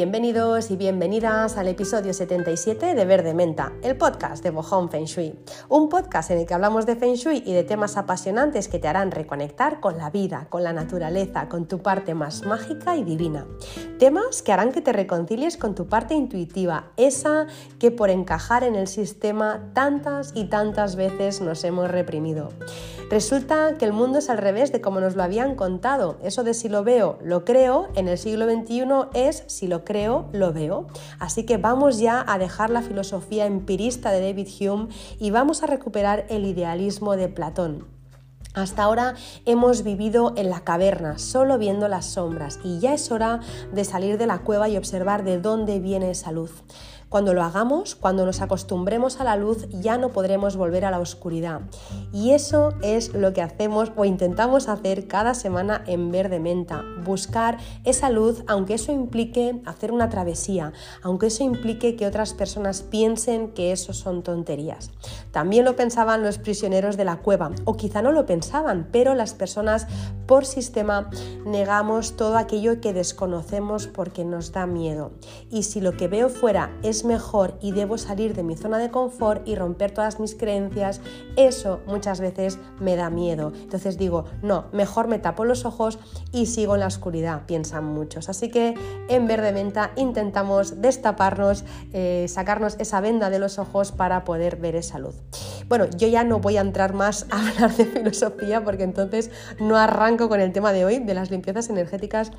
Bienvenidos y bienvenidas al episodio 77 de Verde Menta, el podcast de Bohong Feng Shui. Un podcast en el que hablamos de Feng Shui y de temas apasionantes que te harán reconectar con la vida, con la naturaleza, con tu parte más mágica y divina. Temas que harán que te reconcilies con tu parte intuitiva, esa que por encajar en el sistema tantas y tantas veces nos hemos reprimido. Resulta que el mundo es al revés de como nos lo habían contado. Eso de si lo veo, lo creo, en el siglo XXI es si lo creo, lo veo. Así que vamos ya a dejar la filosofía empirista de David Hume y vamos a recuperar el idealismo de Platón. Hasta ahora hemos vivido en la caverna, solo viendo las sombras, y ya es hora de salir de la cueva y observar de dónde viene esa luz. Cuando lo hagamos, cuando nos acostumbremos a la luz, ya no podremos volver a la oscuridad. Y eso es lo que hacemos o intentamos hacer cada semana en Verde Menta, buscar esa luz, aunque eso implique hacer una travesía, aunque eso implique que otras personas piensen que eso son tonterías. También lo pensaban los prisioneros de la cueva, o quizá no lo pensaban, pero las personas por sistema negamos todo aquello que desconocemos porque nos da miedo. Y si lo que veo fuera es mejor y debo salir de mi zona de confort y romper todas mis creencias, eso muchas veces me da miedo. Entonces digo, no, mejor me tapo los ojos y sigo en la oscuridad, piensan muchos. Así que en Verde Menta intentamos destaparnos, eh, sacarnos esa venda de los ojos para poder ver esa luz. Bueno, yo ya no voy a entrar más a hablar de filosofía porque entonces no arranco con el tema de hoy, de las limpiezas energéticas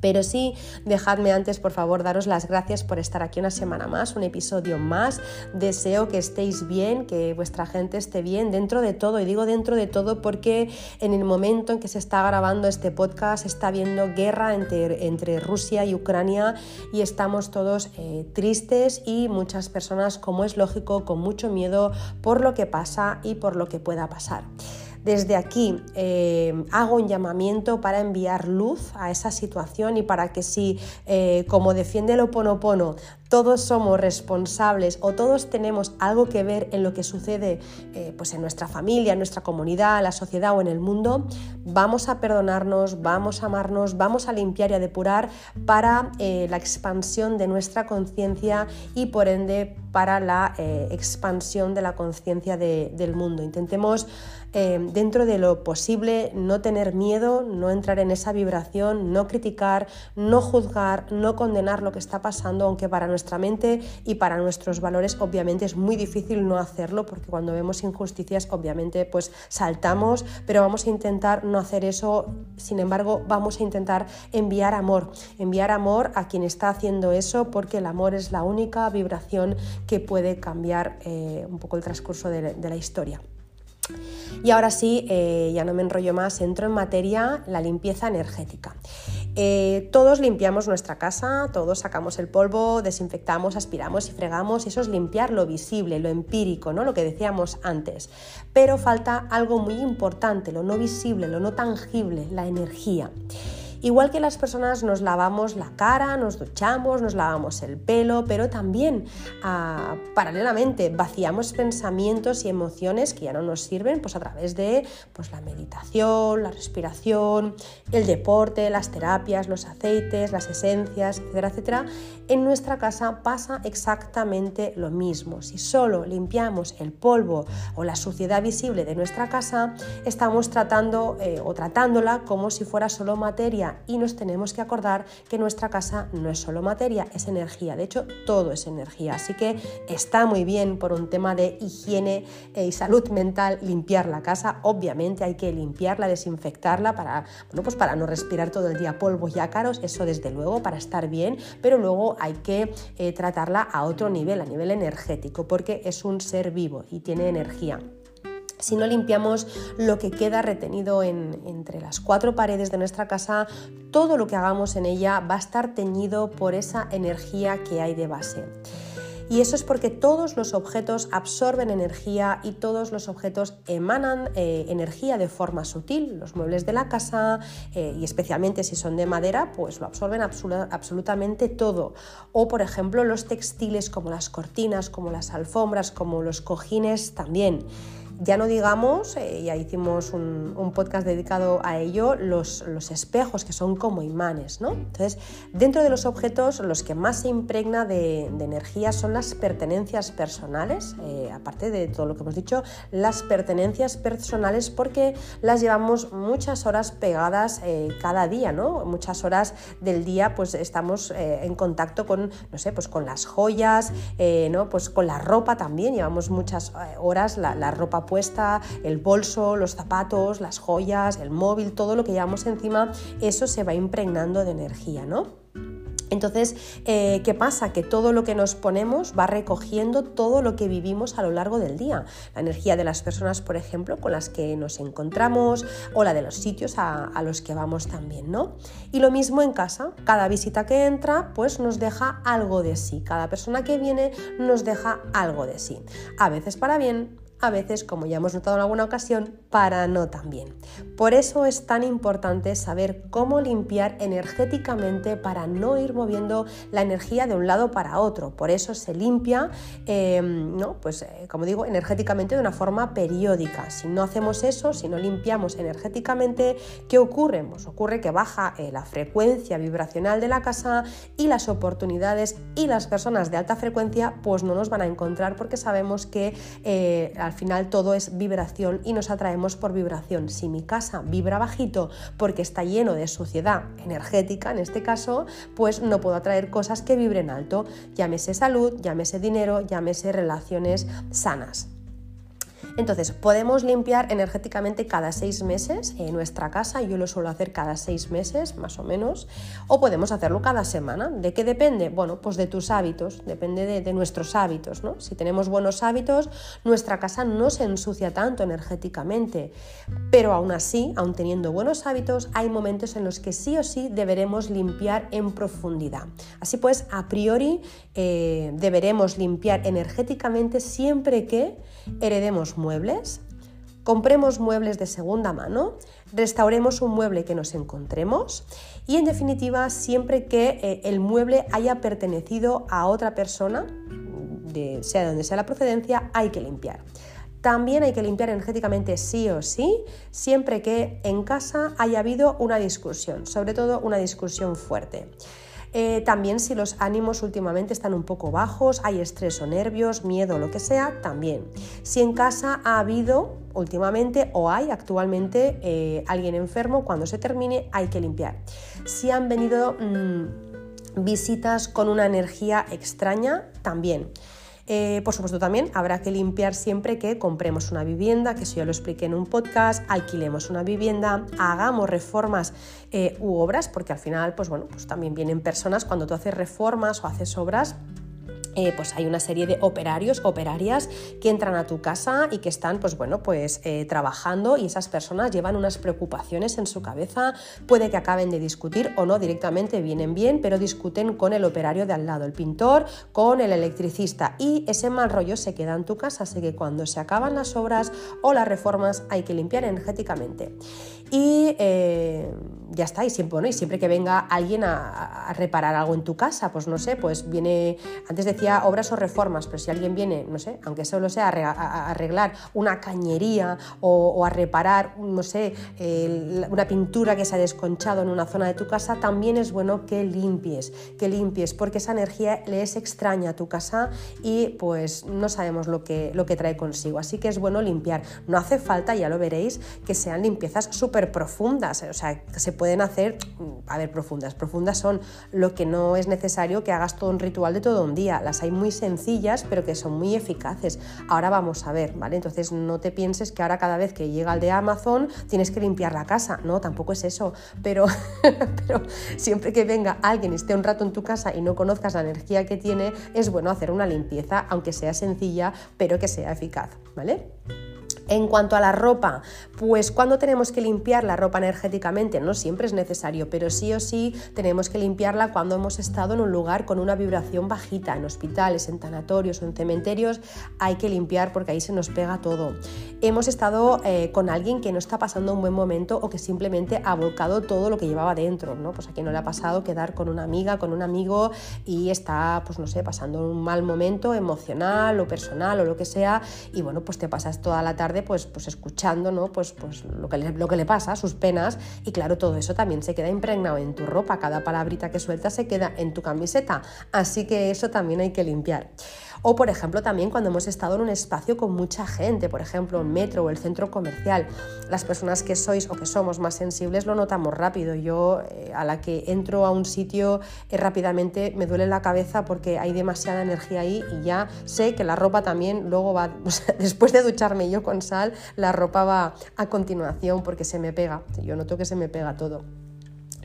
pero sí, dejadme antes, por favor, daros las gracias por estar aquí una semana más, un episodio más. Deseo que estéis bien, que vuestra gente esté bien dentro de todo. Y digo dentro de todo porque en el momento en que se está grabando este podcast está habiendo guerra entre, Rusia y Ucrania y estamos todos eh, tristes y muchas personas, como es lógico, con mucho miedo por lo que pasa y por lo que pueda pasar. Desde aquí eh, hago un llamamiento para enviar luz a esa situación y para que si, eh, como defiende el Oponopono, todos somos responsables o todos tenemos algo que ver en lo que sucede eh, pues en nuestra familia, en nuestra comunidad, en la sociedad o en el mundo, vamos a perdonarnos, vamos a amarnos, vamos a limpiar y a depurar para la expansión de nuestra conciencia y por ende para la expansión de la conciencia del mundo. Intentemos Em, dentro de lo posible no tener miedo, no entrar en esa vibración, no criticar, no juzgar, no condenar lo que está pasando, aunque para nuestra mente y para nuestros valores obviamente es muy difícil no hacerlo porque cuando vemos injusticias obviamente pues saltamos, pero vamos a intentar no hacer eso, sin embargo vamos a intentar enviar amor, enviar amor a quien está haciendo eso porque el amor es la única vibración que puede cambiar eh, un poco el transcurso de la historia. Y ahora sí, eh, ya no me enrollo más, entro en materia, la limpieza energética. Eh, todos limpiamos nuestra casa, todos sacamos el polvo, desinfectamos, aspiramos y fregamos, y eso es limpiar lo visible, lo empírico, ¿no? lo que decíamos antes. Pero falta algo muy importante, lo no visible, lo no tangible, la energía. Igual que las personas nos lavamos la cara, nos duchamos, nos lavamos el pelo, pero también ah, paralelamente vaciamos pensamientos y emociones que ya no nos sirven pues a través de pues, la meditación, la respiración, el deporte, las terapias, los aceites, las esencias, etcétera, etcétera. En nuestra casa pasa exactamente lo mismo. Si solo limpiamos el polvo o la suciedad visible de nuestra casa, estamos tratando eh, o tratándola como si fuera solo materia y nos tenemos que acordar que nuestra casa no es solo materia, es energía. De hecho, todo es energía. Así que está muy bien por un tema de higiene y salud mental limpiar la casa. Obviamente hay que limpiarla, desinfectarla para, bueno, pues para no respirar todo el día polvos y ácaros, eso desde luego para estar bien, pero luego hay que eh, tratarla a otro nivel, a nivel energético, porque es un ser vivo y tiene energía si no limpiamos lo que queda retenido entre las cuatro paredes de nuestra casa, todo lo que hagamos en ella va a estar teñido por esa energía que hay de base. Y eso es porque todos los objetos absorben energía y todos los objetos emanan eh, energía de forma sutil. Los muebles de la casa, eh, y especialmente si son de madera, pues lo absorben absolutamente todo. O por ejemplo los textiles como las cortinas, como las alfombras, como los cojines también. Ya no digamos, eh, ya hicimos un, podcast dedicado a ello, los, los, espejos que son como imanes. ¿no? Entonces, dentro de los objetos, los que más se impregna de, energía son las pertenencias personales, eh, aparte de todo lo que hemos dicho, las pertenencias personales porque las llevamos muchas horas pegadas eh, cada día, ¿no? muchas horas del día pues estamos en contacto con, no sé, pues con las joyas, ¿no? pues con la ropa también, llevamos muchas horas la, la ropa puesta, el bolso, los zapatos, las joyas, el móvil, todo lo que llevamos encima, eso se va impregnando de energía, ¿no? Entonces, eh, ¿qué pasa? Que todo lo que nos ponemos va recogiendo todo lo que vivimos a lo largo del día. La energía de las personas, por ejemplo, con las que nos encontramos o la de los sitios a, a, los que vamos también, ¿no? Y lo mismo en casa. Cada visita que entra, pues nos deja algo de sí. Cada persona que viene nos deja algo de sí. A veces para bien, a veces, como ya hemos notado en alguna ocasión, para no también. Por eso es tan importante saber cómo limpiar energéticamente para no ir moviendo la energía de un lado para otro. Por eso se limpia, em, ¿no? pues, eh, como digo, energéticamente de una forma periódica. Si no hacemos eso, si no limpiamos energéticamente, ¿qué ocurre? Pues ocurre que baja eh, la frecuencia vibracional de la casa y las oportunidades y las personas de alta frecuencia pues no nos van a encontrar porque sabemos que eh, al final todo es vibración y nos atraemos por vibración. Si mi casa vibra bajito porque está lleno de suciedad energética, en este caso, pues no puedo atraer cosas que vibren alto. Llámese salud, llámese dinero, llámese relaciones sanas. Entonces, podemos limpiar energéticamente cada seis meses en nuestra casa, yo lo suelo hacer cada seis meses más o menos, o podemos hacerlo cada semana. ¿De qué depende? Bueno, pues de tus hábitos, depende de, nuestros hábitos. ¿no? Si tenemos buenos hábitos, nuestra casa no se ensucia tanto energéticamente, pero aún así, aún teniendo buenos hábitos, hay momentos en los que sí o sí deberemos limpiar en profundidad. Así pues, a priori eh, deberemos limpiar energéticamente siempre que heredemos muebles, compremos muebles de segunda mano, restauremos un mueble que nos encontremos y en definitiva siempre que eh, el mueble haya pertenecido a otra persona, de, sea donde sea la procedencia, hay que limpiar. También hay que limpiar energéticamente sí o sí, siempre que en casa haya habido una discusión, sobre todo una discusión fuerte. Eh, también si los ánimos últimamente están un poco bajos, hay estrés o nervios, miedo, lo que sea, también. Si en casa ha habido últimamente o hay actualmente eh, alguien enfermo, cuando se termine hay que limpiar. Si han venido mm, visitas con una energía extraña, también. Eh, por supuesto, también habrá que limpiar siempre que compremos una vivienda, que eso ya lo expliqué en un podcast, alquilemos una vivienda, hagamos reformas eh, u obras, porque al final, pues bueno, pues también vienen personas cuando tú haces reformas o haces obras eh, pues hay una serie de operarios, operarias que entran a tu casa y que están, pues bueno, pues eh, trabajando y esas personas llevan unas preocupaciones en su cabeza, puede que acaben de discutir o no directamente vienen bien, pero discuten con el operario de al lado, el pintor, con el electricista y ese mal rollo se queda en tu casa, así que cuando se acaban las obras o las reformas hay que limpiar energéticamente. Y eh, ya está, y siempre, y siempre que venga alguien a, reparar algo en tu casa, pues no sé, pues viene, antes decía obras o reformas, pero si alguien viene, no sé, aunque solo sea a, arreglar una cañería o, a reparar, no sé, una pintura que se ha desconchado en una zona de tu casa, también es bueno que limpies, que limpies, porque esa energía le es extraña a tu casa y pues no sabemos lo que, lo que trae consigo, así que es bueno limpiar. No hace falta, ya lo veréis, que sean limpiezas súper profundas, o sea, se pueden hacer, mm, a ver, profundas. Profundas son lo que no es necesario que hagas todo un ritual de todo un día. Las hay muy sencillas, pero que son muy eficaces. Ahora vamos a ver, ¿vale? Entonces no te pienses que ahora cada vez que llega el de Amazon tienes que limpiar la casa. No, tampoco es eso. Pero, pero siempre que venga alguien y esté un rato en tu casa y no conozcas la energía que tiene, es bueno hacer una limpieza, aunque sea sencilla, pero que sea eficaz, ¿vale? En cuanto a la ropa, pues cuando tenemos que limpiar la ropa energéticamente, no siempre es necesario, pero sí o sí tenemos que limpiarla cuando hemos estado en un lugar con una vibración bajita, en hospitales, en tanatorios o en cementerios, hay que limpiar porque ahí se nos pega todo. hemos estado eh, con alguien que no está pasando un buen momento o que simplemente ha volcado todo lo que llevaba dentro, ¿no? Pues a quien no le ha pasado quedar con una amiga, con un amigo y está, pues no sé, pasando un mal momento emocional o personal o lo que sea y bueno, pues te pasas toda la tarde pues, pues escuchando, ¿no? Pues, pues lo, que le, lo que le pasa, sus penas y claro, todo eso también se queda impregnado en tu ropa, cada palabrita que sueltas se queda en tu camiseta, así que eso también hay que limpiar. O, por ejemplo, también cuando hemos estado en un espacio con mucha gente, por ejemplo, un metro o el centro comercial. Las personas que sois o que somos más sensibles lo notamos rápido. Yo, eh, a la que entro a un sitio eh, rápidamente, me duele la cabeza porque hay demasiada energía ahí y ya sé que la ropa también luego va, después de ducharme yo con sal, la ropa va a continuación porque se me pega. Yo noto que se me pega todo.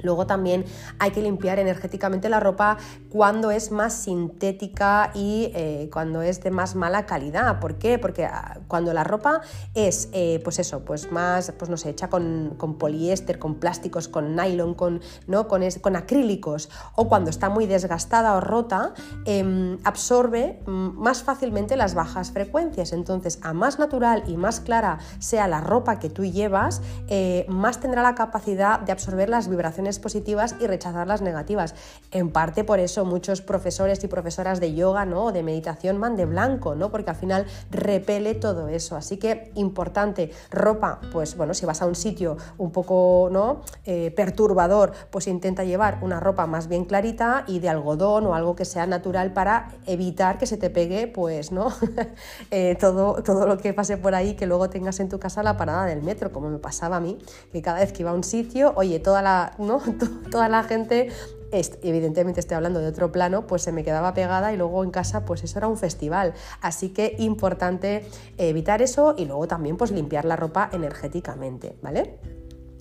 Luego también hay que limpiar energéticamente la ropa cuando es más sintética y eh, cuando es de más mala calidad. ¿Por qué? Porque ah, cuando la ropa es, eh, pues eso, pues más, pues no sé, hecha con, poliéster, con plásticos, con nylon, con, ¿no? con, con acrílicos, o cuando está muy desgastada o rota, em, absorbe mm, más fácilmente las bajas frecuencias. Entonces, a más natural y más clara sea la ropa que tú llevas, eh, más tendrá la capacidad de absorber las vibraciones positivas y rechazar las negativas. En parte por eso muchos profesores y profesoras de yoga ¿no? o de meditación van de blanco, ¿no? porque al final repele todo eso. Así que importante, ropa, pues bueno, si vas a un sitio un poco ¿no? Eh, perturbador, pues intenta llevar una ropa más bien clarita y de algodón o algo que sea natural para evitar que se te pegue pues no eh, todo, todo lo que pase por ahí que luego tengas en tu casa la parada del metro, como me pasaba a mí, que cada vez que iba a un sitio, oye, toda la, ¿no? toda la gente evidentemente estoy hablando de otro plano, pues se me quedaba pegada y luego en casa pues eso era un festival. Así que importante evitar eso y luego también pues limpiar la ropa energéticamente, ¿vale?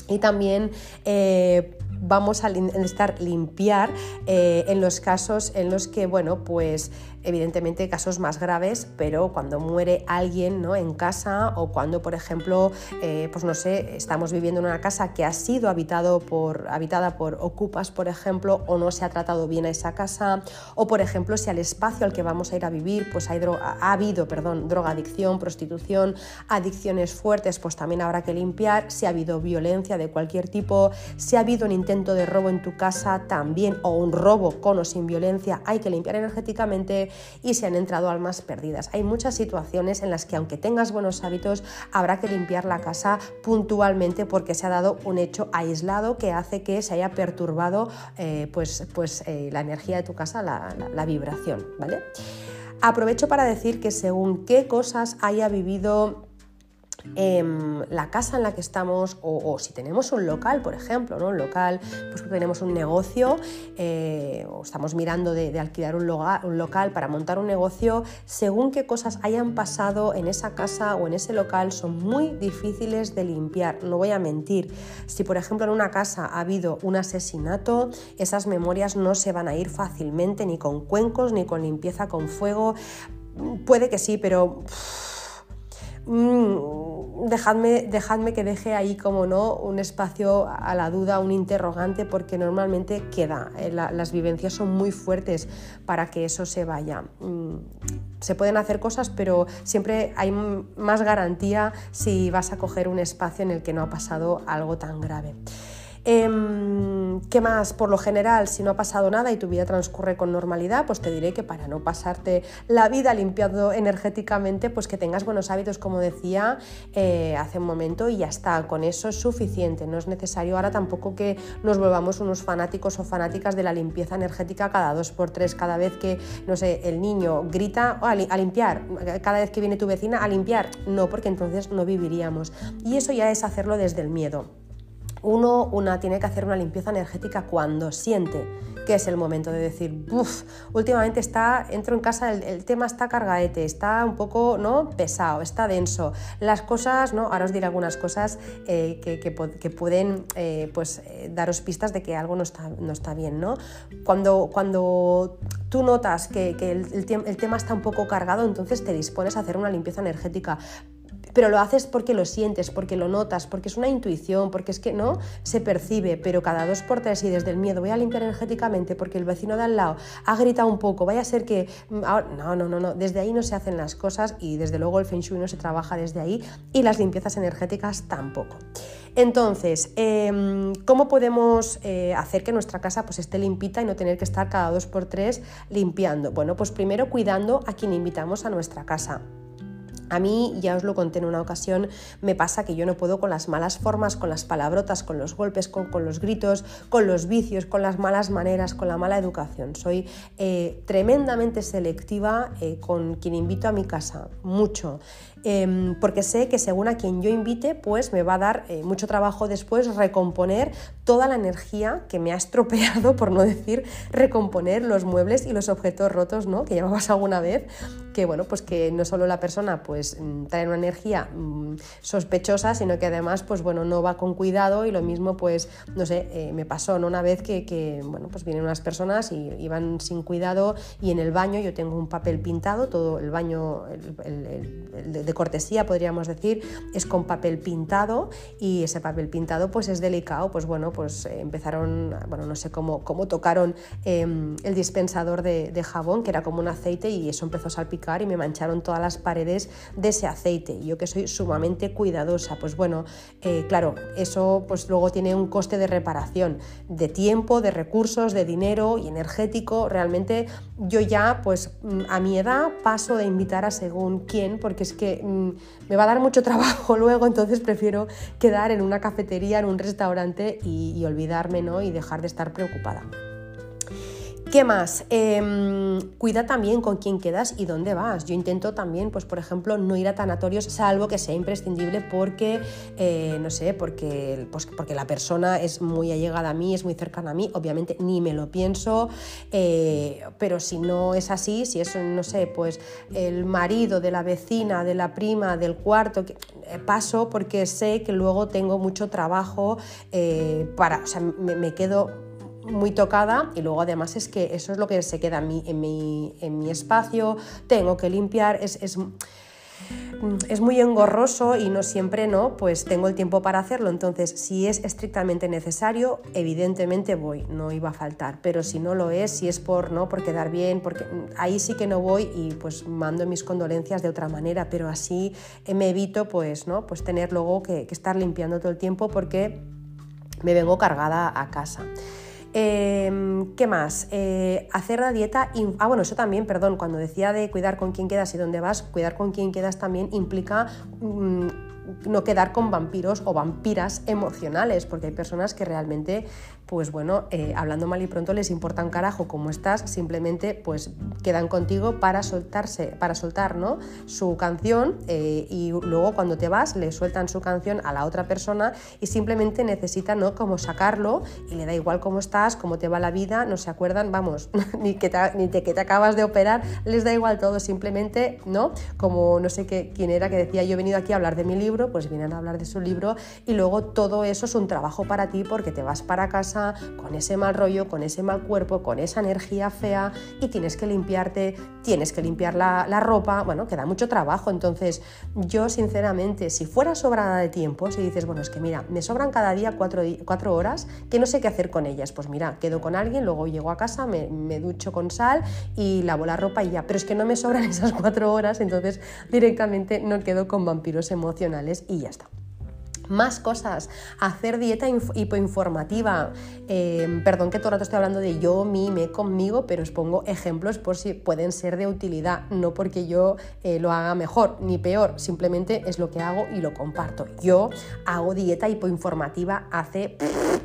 Y también eh, vamos a necesitar limpiar eh, en los casos en los que, bueno, pues evidentemente casos más graves, pero cuando muere alguien ¿no? en casa o cuando, por ejemplo, eh, pues no sé, estamos viviendo en una casa que ha sido habitado por, habitada por ocupas, por ejemplo, o no se ha tratado bien a esa casa, o por ejemplo, si al espacio al que vamos a ir a vivir, pues hay ha habido, perdón, drogadicción, prostitución, adicciones fuertes, pues también habrá que limpiar, si ha habido violencia de cualquier tipo, si ha habido un intento de robo en tu casa también, o un robo con o sin violencia, hay que limpiar energéticamente y se han entrado almas perdidas. Hay muchas situaciones en las que aunque tengas buenos hábitos, habrá que limpiar la casa puntualmente porque se ha dado un hecho aislado que hace que se haya perturbado eh, pues, pues, eh, la energía de tu casa, la, la vibración. ¿vale? Aprovecho para decir que según qué cosas haya vivido Em, la casa en la que estamos o, si tenemos un local, por ejemplo, ¿no? un local, pues tenemos un negocio eh, o estamos mirando de, alquilar un, un, local para montar un negocio, según qué cosas hayan pasado en esa casa o en ese local son muy difíciles de limpiar, no voy a mentir. Si por ejemplo en una casa ha habido un asesinato, esas memorias no se van a ir fácilmente ni con cuencos ni con limpieza con fuego. Puede que sí, pero... Mm, dejadme, dejadme, que deje ahí como no un espacio a la duda, un interrogante, porque normalmente queda. Eh, las vivencias son muy fuertes para que eso se vaya. Mm, se pueden hacer cosas, pero siempre hay más garantía si vas a coger un espacio en el que no ha pasado algo tan grave. Em, ¿Qué más? Por lo general, si no ha pasado nada y tu vida transcurre con normalidad, pues te diré que para no pasarte la vida limpiando energéticamente, pues que tengas buenos hábitos, como decía eh, hace un momento, y ya está, con eso es suficiente. No es necesario ahora tampoco que nos volvamos unos fanáticos o fanáticas de la limpieza energética cada dos por tres, cada vez que, no sé, el niño grita a limpiar, cada vez que viene tu vecina a limpiar. No, porque entonces no viviríamos. Y eso ya es hacerlo desde el miedo. Uno, una tiene que hacer una limpieza energética cuando siente que es el momento de decir, uff, últimamente está, entro en casa, el, tema está cargaete, está un poco ¿no? pesado, está denso. Las cosas, ¿no? ahora os diré algunas cosas eh, que, pueden eh, pues, eh, daros pistas de que algo no está, no está bien. ¿no? Cuando, cuando tú notas que, el tema está un poco cargado, entonces te dispones a hacer una limpieza energética pero lo haces porque lo sientes, porque lo notas, porque es una intuición, porque es que no se percibe, pero cada dos por tres y desde el miedo voy a limpiar energéticamente porque el vecino de al lado ha gritado un poco, vaya a ser que... Mm, no, no, no, no, desde ahí no se hacen las cosas y desde luego el Feng Shui no se trabaja desde ahí y las limpiezas energéticas tampoco. Entonces, em, ¿cómo podemos eh, hacer que nuestra casa pues, esté limpita y no tener que estar cada dos por tres limpiando? Bueno, pues primero cuidando a quien invitamos a nuestra casa. A mí, ya os lo conté en una ocasión, me pasa que yo no puedo con las malas formas, con las palabrotas, con los golpes, con, los gritos, con los vicios, con las malas maneras, con la mala educación. Soy eh, tremendamente selectiva eh, con quien invito a mi casa, mucho. Em, porque sé que según a quien yo invite, pues me va a dar eh, mucho trabajo después recomponer toda la energía que me ha estropeado, por no decir recomponer los muebles y los objetos rotos, ¿no? Que me alguna vez, que bueno, pues que no solo la persona pues mm, trae una energía mm, sospechosa, sino que además pues bueno, no va con cuidado y lo mismo pues, no sé, eh, me pasó ¿no? una vez que, bueno, pues vienen unas personas y iban sin cuidado y en el baño yo tengo un papel pintado, todo el baño el, de cortesía podríamos decir, es con papel pintado y ese papel pintado pues es delicado, pues bueno, pues eh, empezaron, bueno, no sé cómo, cómo tocaron em, el dispensador de, jabón, que era como un aceite y eso empezó a salpicar y me mancharon todas las paredes de ese aceite. Yo que soy sumamente cuidadosa, pues bueno, eh, claro, eso pues luego tiene un coste de reparación, de tiempo, de recursos, de dinero y energético. Realmente yo ya pues mm, a mi edad paso de invitar a según quién, porque es que mm, me va a dar mucho trabajo luego, entonces prefiero quedar en una cafetería, en un restaurante y, y olvidarme ¿no? y dejar de estar preocupada. ¿Qué más? Em, cuida también con quién quedas y dónde vas. Yo intento también, pues por ejemplo, no ir a tanatorios, salvo que sea imprescindible porque, eh, no sé, porque, pues, porque la persona es muy allegada a mí, es muy cercana a mí, obviamente ni me lo pienso, eh, pero si no es así, si es, no sé, pues el marido de la vecina, de la prima, del cuarto, eh, paso porque sé que luego tengo mucho trabajo para, o sea, me quedo muy tocada y luego además es que eso es lo que se queda en mi, en mi, espacio, tengo que limpiar, es, es, muy engorroso y no siempre no, pues tengo el tiempo para hacerlo, entonces si es estrictamente necesario, evidentemente voy, no iba a faltar, pero si no lo es, si es por no por quedar bien, porque ahí sí que no voy y pues mando mis condolencias de otra manera, pero así me evito pues no, pues tener luego que, que estar limpiando todo el tiempo porque me vengo cargada a casa. Em, ¿Qué más? Eh, hacer la dieta. Ah, bueno, eso también, perdón, cuando decía de cuidar con quién quedas y dónde vas, cuidar con quién quedas también implica. Mm, no quedar con vampiros o vampiras emocionales, porque hay personas que realmente pues bueno, eh, hablando mal y pronto les importa un carajo cómo estás, simplemente pues quedan contigo para soltarse, para soltar su canción eh, y luego cuando te vas le sueltan su canción a la otra persona y simplemente necesitan ¿no? como sacarlo y le da igual cómo estás, cómo te va la vida, no se acuerdan, vamos, ni, que te, ni de que te acabas de operar, les da igual todo, simplemente, ¿no? Como no sé qué, quién era que decía yo he venido aquí a hablar de mi libro, pues vienen a hablar de su libro y luego todo eso es un trabajo para ti porque te vas para casa con ese mal rollo, con ese mal cuerpo, con esa energía fea y tienes que limpiarte, tienes que limpiar la, ropa, bueno, queda mucho trabajo. Entonces, yo sinceramente, si fuera sobrada de tiempo, si dices, bueno, es que mira, me sobran cada día cuatro, horas que no sé qué hacer con ellas, pues mira, quedo con alguien, luego llego a casa, me, me ducho con sal y lavo la ropa y ya, pero es que no me sobran esas cuatro horas, entonces directamente no quedo con vampiros emocionales y ya está más cosas, hacer dieta hipoinformativa. Eh, perdón que todo el rato estoy hablando de yo, mí, me, conmigo, pero os pongo ejemplos por si pueden ser de utilidad, no porque yo eh, lo haga mejor ni peor, simplemente es lo que hago y lo comparto. Yo hago dieta hipoinformativa hace,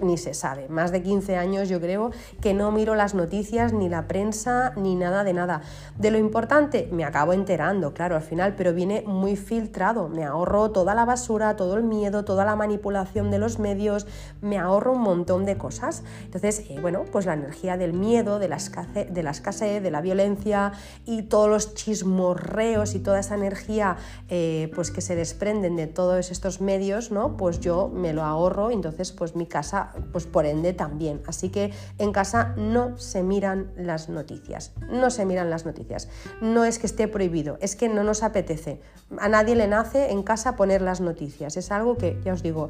ni se sabe, más de 15 años yo creo que no miro las noticias, ni la prensa, ni nada de nada. De lo importante me acabo enterando, claro, al final, pero viene muy filtrado, me ahorro toda la basura, todo el miedo, todo toda la manipulación de los medios, me ahorro un montón de cosas. Entonces, eh, bueno, pues la energía del miedo, de la, escasez, de la de la violencia y todos los chismorreos y toda esa energía eh, pues que se desprenden de todos estos medios, ¿no? Pues yo me lo ahorro, entonces pues mi casa, pues por ende también. Así que en casa no se miran las noticias, no se miran las noticias. No es que esté prohibido, es que no nos apetece. A nadie le nace en casa poner las noticias. Es algo que, ya os digo,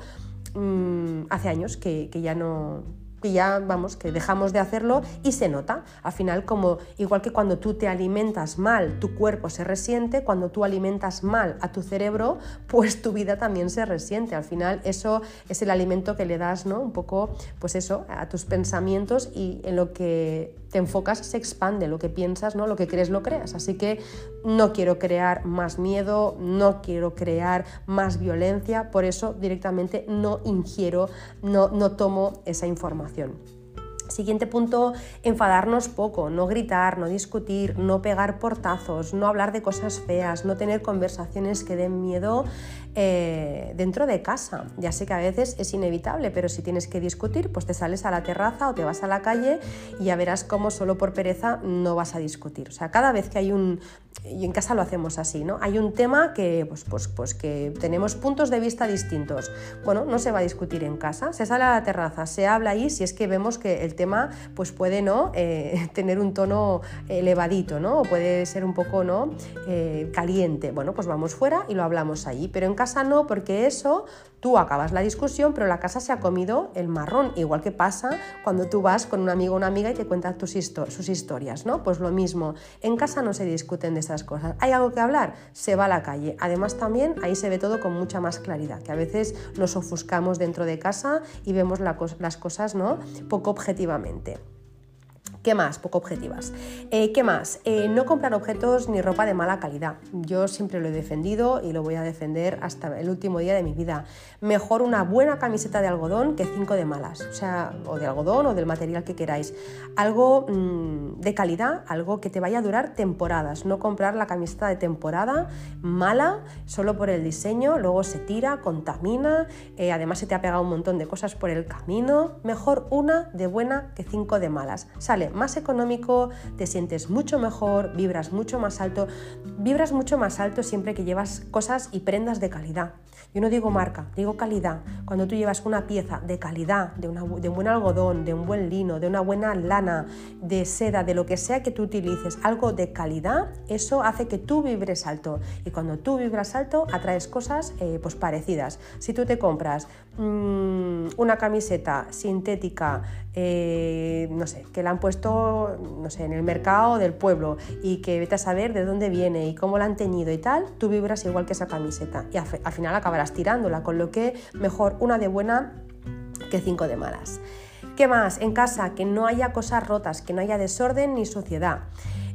mm, hace años que ya no, y ya vamos, que dejamos de hacerlo y se nota. Al final, como igual que cuando tú te alimentas mal, tu cuerpo se resiente, cuando tú alimentas mal a tu cerebro, pues tu vida también se resiente. Al final, eso es el alimento que le das, ¿no? Un poco, pues eso, a tus pensamientos y en lo que te enfocas se expande, lo que piensas, ¿no? Lo que crees lo creas. Así que no quiero crear más miedo, no quiero crear más violencia, por eso directamente no ingiero, no, no tomo esa información. Siguiente punto, enfadarnos poco, no gritar, no discutir, no pegar portazos, no hablar de cosas feas, no tener conversaciones que den miedo eh, dentro de casa. Ya sé que a veces es inevitable, pero si tienes que discutir, pues te sales a la terraza o te vas a la calle y ya verás cómo solo por pereza no vas a discutir. O sea, cada vez que hay un... Y en casa lo hacemos así, ¿no? Hay un tema que, pues, pues, pues que tenemos puntos de vista distintos. Bueno, no se va a discutir en casa, se sale a la terraza, se habla ahí si es que vemos que el tema pues puede ¿no? Eh, tener un tono elevadito, ¿no? O puede ser un poco ¿no? Eh, caliente. Bueno, pues vamos fuera y lo hablamos allí. Pero en casa no, porque eso tú acabas la discusión, pero la casa se ha comido el marrón, igual que pasa cuando tú vas con un amigo o una amiga y te cuentas tus sus historias, ¿no? Pues lo mismo, en casa no se discuten de esas cosas. ¿Hay algo que hablar? Se va a la calle. Además también ahí se ve todo con mucha más claridad, que a veces nos ofuscamos dentro de casa y vemos las cosas, ¿no? Poco objetivamente. ¿Qué más? Poco objetivas. Eh, ¿Qué más? Eh, no comprar objetos ni ropa de mala calidad. Yo siempre lo he defendido y lo voy a defender hasta el último día de mi vida. Mejor una buena camiseta de algodón que cinco de malas. O sea, o de algodón o del material que queráis. Algo mm, de calidad, algo que te vaya a durar temporadas. No comprar la camiseta de temporada mala solo por el diseño, luego se tira, contamina, eh, además se te ha pegado un montón de cosas por el camino. Mejor una de buena que cinco de malas. Sale más económico, te sientes mucho mejor, vibras mucho más alto. Vibras mucho más alto siempre que llevas cosas y prendas de calidad. Yo no digo marca, digo calidad. Cuando tú llevas una pieza de calidad, de, de un buen algodón, de un buen lino, de una buena lana, de seda, de lo que sea que tú utilices, algo de calidad, eso hace que tú vibres alto. Y cuando tú vibras alto, atraes cosas eh, pues parecidas. Si tú te compras una camiseta sintética, eh, no sé, que la han puesto, no sé, en el mercado del pueblo y que vete a saber de dónde viene y cómo la han teñido y tal, tú vibras igual que esa camiseta y al, final acabarás tirándola, con lo que mejor una de buena que cinco de malas. ¿Qué más? En casa, que no haya cosas rotas, que no haya desorden ni suciedad.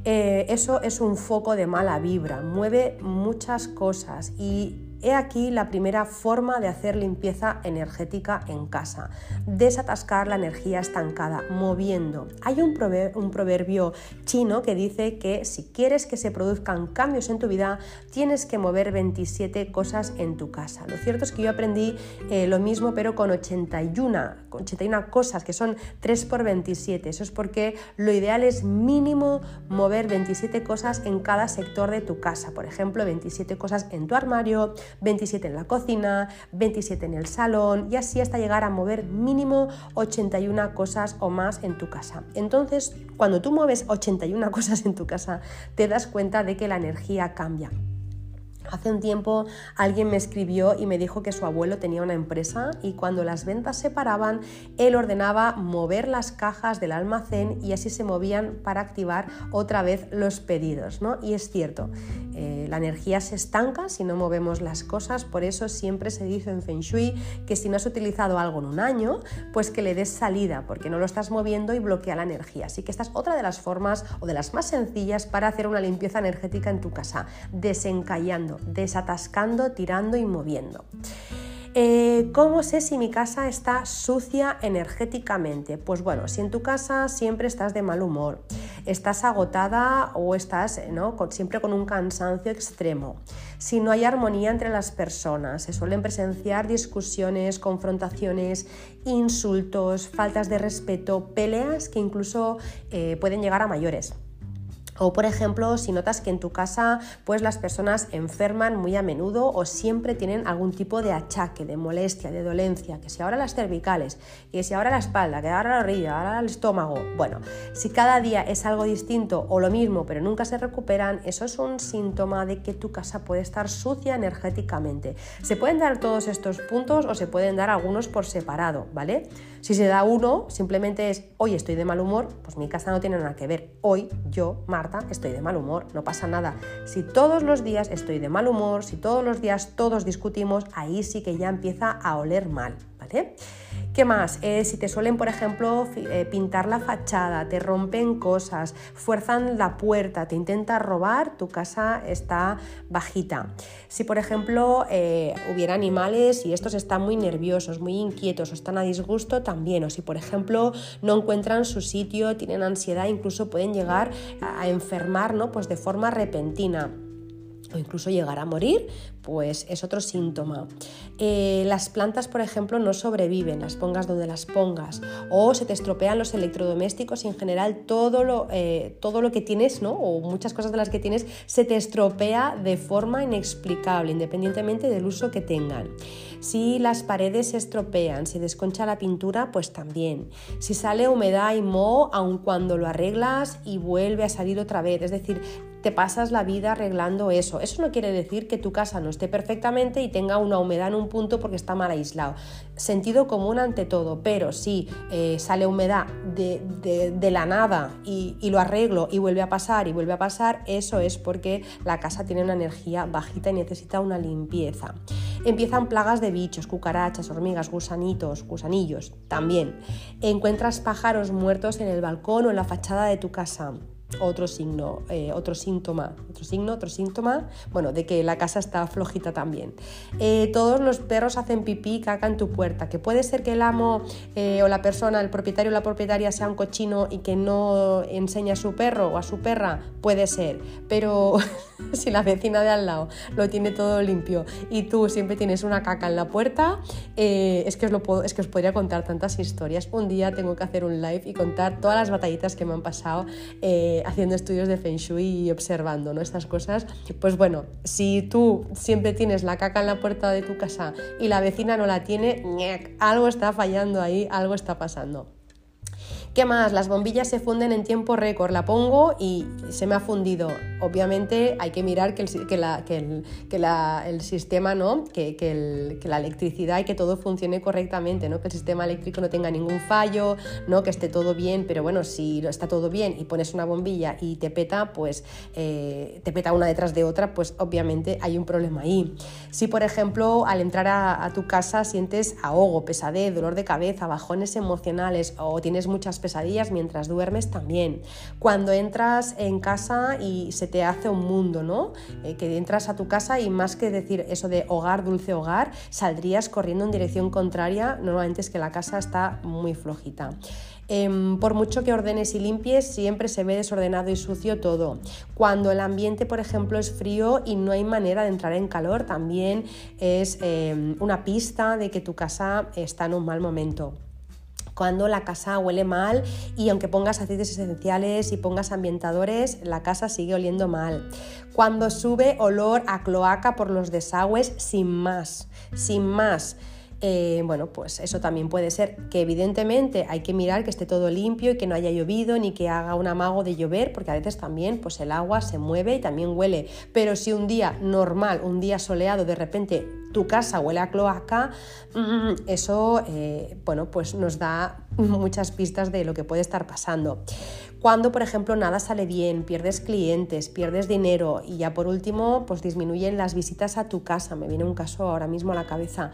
Eh, eso es un foco de mala vibra, mueve muchas cosas y He aquí la primera forma de hacer limpieza energética en casa, desatascar la energía estancada, moviendo. Hay un, proverbio chino que dice que si quieres que se produzcan cambios en tu vida, tienes que mover 27 cosas en tu casa. Lo cierto es que yo aprendí eh, lo mismo, pero con 81, 81 cosas, que son 3 por 27. Eso es porque lo ideal es mínimo mover 27 cosas en cada sector de tu casa. Por ejemplo, 27 cosas en tu armario, 27 en la cocina, 27 en el salón y así hasta llegar a mover mínimo 81 cosas o más en tu casa. Entonces, cuando tú mueves 81 cosas en tu casa, te das cuenta de que la energía cambia. Hace un tiempo alguien me escribió y me dijo que su abuelo tenía una empresa y cuando las ventas se paraban, él ordenaba mover las cajas del almacén y así se movían para activar otra vez los pedidos. ¿no? Y es cierto, eh, la energía se estanca si no movemos las cosas, por eso siempre se dice en Feng Shui que si no has utilizado algo en un año, pues que le des salida, porque no lo estás moviendo y bloquea la energía. Así que esta es otra de las formas o de las más sencillas para hacer una limpieza energética en tu casa, desencallando desatascando, tirando y moviendo. Eh, ¿Cómo sé si mi casa está sucia energéticamente? Pues bueno, si en tu casa siempre estás de mal humor, estás agotada o estás ¿no? siempre con un cansancio extremo. Si no hay armonía entre las personas, se suelen presenciar discusiones, confrontaciones, insultos, faltas de respeto, peleas que incluso eh, pueden llegar a mayores. O por ejemplo, si notas que en tu casa pues las personas enferman muy a menudo o siempre tienen algún tipo de achaque, de molestia, de dolencia, que si ahora las cervicales, que si ahora la espalda, que ahora la rodilla, ahora el estómago. Bueno, si cada día es algo distinto o lo mismo, pero nunca se recuperan, eso es un síntoma de que tu casa puede estar sucia energéticamente. Se pueden dar todos estos puntos o se pueden dar algunos por separado, ¿vale? Si se da uno, simplemente es hoy estoy de mal humor, pues mi casa no tiene nada que ver. Hoy yo, Marta, estoy de mal humor, no pasa nada. Si todos los días estoy de mal humor, si todos los días todos discutimos, ahí sí que ya empieza a oler mal, ¿vale? ¿Qué más? Eh, si te suelen, por ejemplo, eh, pintar la fachada, te rompen cosas, fuerzan la puerta, te intentan robar, tu casa está bajita. Si, por ejemplo, eh, hubiera animales y estos están muy nerviosos, muy inquietos o están a disgusto, también. O si, por ejemplo, no encuentran su sitio, tienen ansiedad, incluso pueden llegar a enfermar ¿no? pues de forma repentina o incluso llegar a morir, pues es otro síntoma. Eh, las plantas, por ejemplo, no sobreviven, las pongas donde las pongas, o se te estropean los electrodomésticos y en general todo lo, eh, todo lo que tienes, ¿no? o muchas cosas de las que tienes, se te estropea de forma inexplicable, independientemente del uso que tengan. Si las paredes se estropean, si desconcha la pintura, pues también. Si sale humedad y moho, aun cuando lo arreglas y vuelve a salir otra vez, es decir, te pasas la vida arreglando eso. Eso no quiere decir que tu casa no esté perfectamente y tenga una humedad en un punto porque está mal aislado. Sentido común ante todo, pero si eh, sale humedad de, la nada y, y, lo arreglo y vuelve a pasar y vuelve a pasar, eso es porque la casa tiene una energía bajita y necesita una limpieza. Empiezan plagas de bichos, cucarachas, hormigas, gusanitos, gusanillos también. Encuentras pájaros muertos en el balcón o en la fachada de tu casa otro signo, eh, otro síntoma, otro signo, otro síntoma, bueno, de que la casa está flojita también. Eh, todos los perros hacen pipí, caca en tu puerta, que puede ser que el amo eh, o la persona, el propietario o la propietaria sea un cochino y que no enseña a su perro o a su perra, puede ser, pero si la vecina de al lado lo tiene todo limpio y tú siempre tienes una caca en la puerta, es, que os lo es que os podría contar tantas historias. Un día tengo que hacer un live y contar todas las batallitas que me han pasado haciendo estudios de Feng Shui y observando ¿no? estas cosas, pues bueno, si tú siempre tienes la caca en la puerta de tu casa y la vecina no la tiene, algo está fallando ahí, algo está pasando. ¿Qué más? Las bombillas se funden en tiempo récord. La pongo y se me ha fundido. Obviamente hay que mirar que el, que la, que el, que la, el sistema, ¿no? Que, que, la electricidad y que todo funcione correctamente, ¿no? Que el sistema eléctrico no tenga ningún fallo, ¿no? Que esté todo bien. Pero bueno, si está todo bien y pones una bombilla y te peta, pues eh, te peta una detrás de otra, pues obviamente hay un problema ahí. Si por ejemplo al entrar a tu casa sientes ahogo, pesadez, dolor de cabeza, bajones emocionales o tienes muchas pesadillas mientras duermes también. Cuando entras en casa y se te hace un mundo, ¿no? Eh, que entras a tu casa y más que decir eso de hogar, dulce hogar, saldrías corriendo en dirección contraria, normalmente es que la casa está muy flojita. Em, por mucho que ordenes y limpies, siempre se ve desordenado y sucio todo. Cuando el ambiente, por ejemplo, es frío y no hay manera de entrar en calor, también es em, una pista de que tu casa está en un mal momento cuando la casa huele mal y aunque pongas aceites esenciales y pongas ambientadores, la casa sigue oliendo mal. Cuando sube olor a cloaca por los desagües sin más, sin más. Eh, bueno, pues eso también puede ser que evidentemente hay que mirar que esté todo limpio y que no haya llovido ni que haga un amago de llover, porque a veces también pues el agua se mueve y también huele. Pero si un día normal, un día soleado, de repente tu casa huele a cloaca, mm, eso eh, bueno, pues nos da muchas pistas de lo que puede estar pasando. Cuando, por ejemplo, nada sale bien, pierdes clientes, pierdes dinero y ya por último, pues disminuyen las visitas a tu casa. Me viene un caso ahora mismo a la cabeza.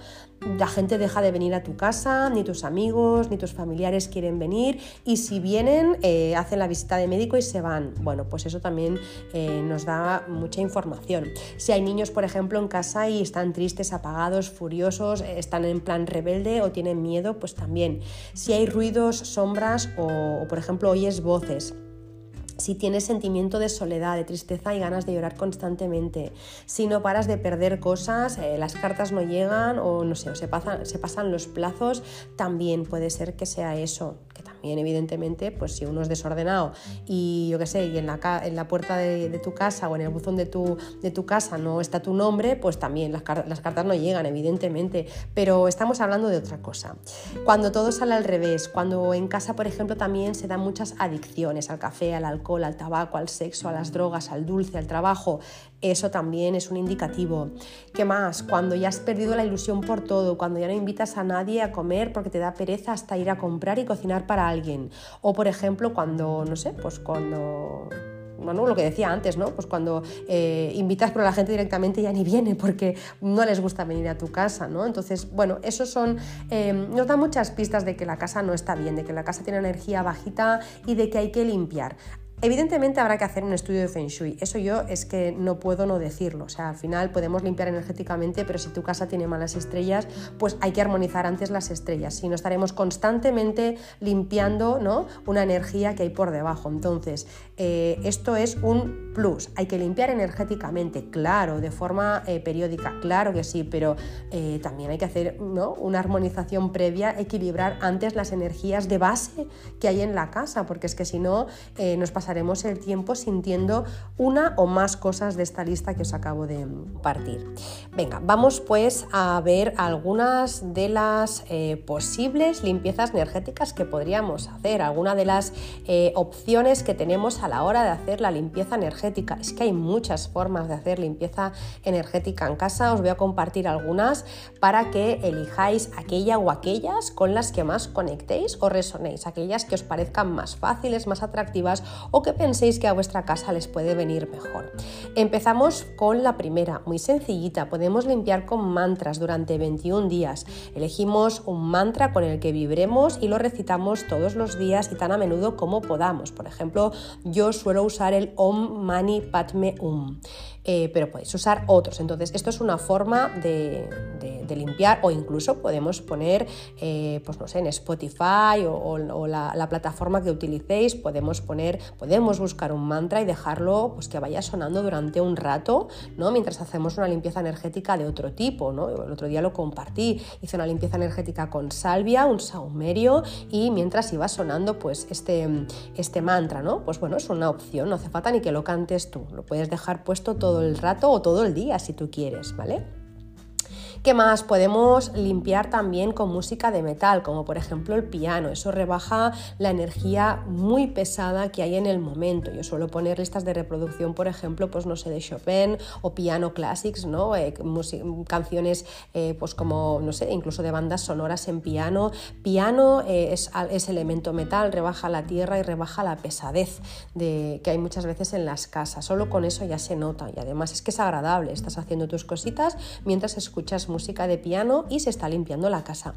La gente deja de venir a tu casa, ni tus amigos, ni tus familiares quieren venir y si vienen, eh, hacen la visita de médico y se van. Bueno, pues eso también eh, nos da mucha información. Si hay niños, por ejemplo, en casa y están tristes, apagados, furiosos, están en plan rebelde o tienen miedo, pues también. Si hay ruidos, sombras o, o por ejemplo, oyes voces si tienes sentimiento de soledad, de tristeza y ganas de llorar constantemente, si no paras de perder cosas, eh, las cartas no llegan o no sé, se, pasan, se pasan los plazos, también puede ser que sea eso, que también evidentemente, pues si uno es desordenado y yo qué sé, y en la, en la puerta de, tu casa o en el buzón de tu, de tu casa no está tu nombre, pues también las, las cartas no llegan, evidentemente, pero estamos hablando de otra cosa. Cuando todo sale al revés, cuando en casa, por ejemplo, también se dan muchas adicciones al café, al alcohol, al tabaco, al sexo, a las drogas, al dulce, al trabajo, eso también es un indicativo. ¿Qué más? Cuando ya has perdido la ilusión por todo, cuando ya no invitas a nadie a comer porque te da pereza hasta ir a comprar y cocinar para alguien. O por ejemplo, cuando, no sé, pues cuando bueno, lo que decía antes, ¿no? Pues cuando eh, invitas pero la gente directamente ya ni viene porque no les gusta venir a tu casa, ¿no? Entonces, bueno, eso son, eh, nos da muchas pistas de que la casa no está bien, de que la casa tiene energía bajita y de que hay que limpiar. Evidentemente habrá que hacer un estudio de Feng Shui, eso yo es que no puedo no decirlo, o sea, al final podemos limpiar energéticamente, pero si tu casa tiene malas estrellas, pues hay que armonizar antes las estrellas, si no estaremos constantemente limpiando ¿no? una energía que hay por debajo. Entonces, eh, esto es un plus, hay que limpiar energéticamente, claro, de forma eh, periódica, claro que sí, pero eh, también hay que hacer ¿no? una armonización previa, equilibrar antes las energías de base que hay en la casa, porque es que si no nos pasa pasaremos el tiempo sintiendo una o más cosas de esta lista que os acabo de partir. Venga, vamos pues a ver algunas de las eh, posibles limpiezas energéticas que podríamos hacer, algunas de las eh, opciones que tenemos a la hora de hacer la limpieza energética. Es que hay muchas formas de hacer limpieza energética en casa, os voy a compartir algunas para que elijáis aquella o aquellas con las que más conectéis o resonéis, aquellas que os parezcan más fáciles, más atractivas o que penséis que a vuestra casa les puede venir mejor. Empezamos con la primera, muy sencillita. Podemos limpiar con mantras durante 21 días. Elegimos un mantra con el que vibremos y lo recitamos todos los días y tan a menudo como podamos. Por ejemplo, yo suelo usar el Om Mani Padme Um. Eh, pero podéis usar otros. Entonces, esto es una forma de, limpiar o incluso podemos poner, eh, pues no sé, en Spotify o, la, plataforma que utilicéis, podemos poner, podemos buscar un mantra y dejarlo pues que vaya sonando durante un rato, ¿no? Mientras hacemos una limpieza energética de otro tipo, ¿no? El otro día lo compartí, hice una limpieza energética con salvia, un saumerio y mientras iba sonando pues este, este mantra, ¿no? Pues bueno, es una opción, no hace falta ni que lo cantes tú, lo puedes dejar puesto todo el rato o todo el día si tú quieres, ¿vale? ¿Qué más? Podemos limpiar también con música de metal, como por ejemplo el piano. Eso rebaja la energía muy pesada que hay en el momento. Yo suelo poner listas de reproducción, por ejemplo, pues no sé, de Chopin o piano classics, ¿no? Eh, canciones eh, pues como, no sé, incluso de bandas sonoras en piano. Piano eh, es, es, elemento metal, rebaja la tierra y rebaja la pesadez de, que hay muchas veces en las casas. Solo con eso ya se nota y además es que es agradable. Estás haciendo tus cositas mientras escuchas música música de piano y se está limpiando la casa.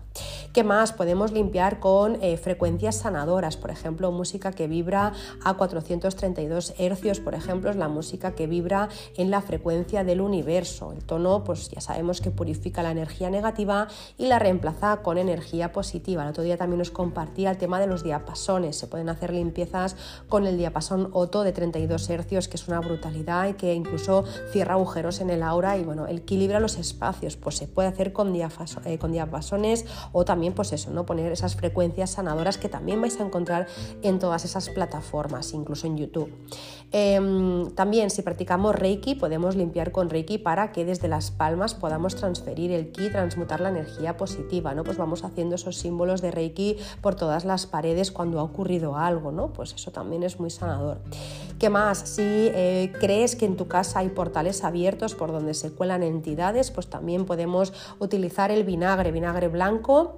¿Qué más? Podemos limpiar con eh, frecuencias sanadoras, por ejemplo, música que vibra a 432 hercios, por ejemplo, es la música que vibra en la frecuencia del universo. El tono, pues ya sabemos que purifica la energía negativa y la reemplaza con energía positiva. El otro día también os compartía el tema de los diapasones. Se pueden hacer limpiezas con el diapasón Otto de 32 hercios, que es una brutalidad y que incluso cierra agujeros en el aura y bueno, equilibra los espacios, pues se puede hacer con, eh, con diapasones o también pues eso, ¿no? poner esas frecuencias sanadoras que también vais a encontrar en todas esas plataformas, incluso en YouTube. Em, también si practicamos Reiki podemos limpiar con Reiki para que desde las palmas podamos transferir el ki, transmutar la energía positiva, ¿no? Pues vamos haciendo esos símbolos de Reiki por todas las paredes cuando ha ocurrido algo, ¿no? Pues eso también es muy sanador. ¿Qué más? Si eh, crees que en tu casa hay portales abiertos por donde se cuelan entidades, pues también podemos utilizar el vinagre, vinagre blanco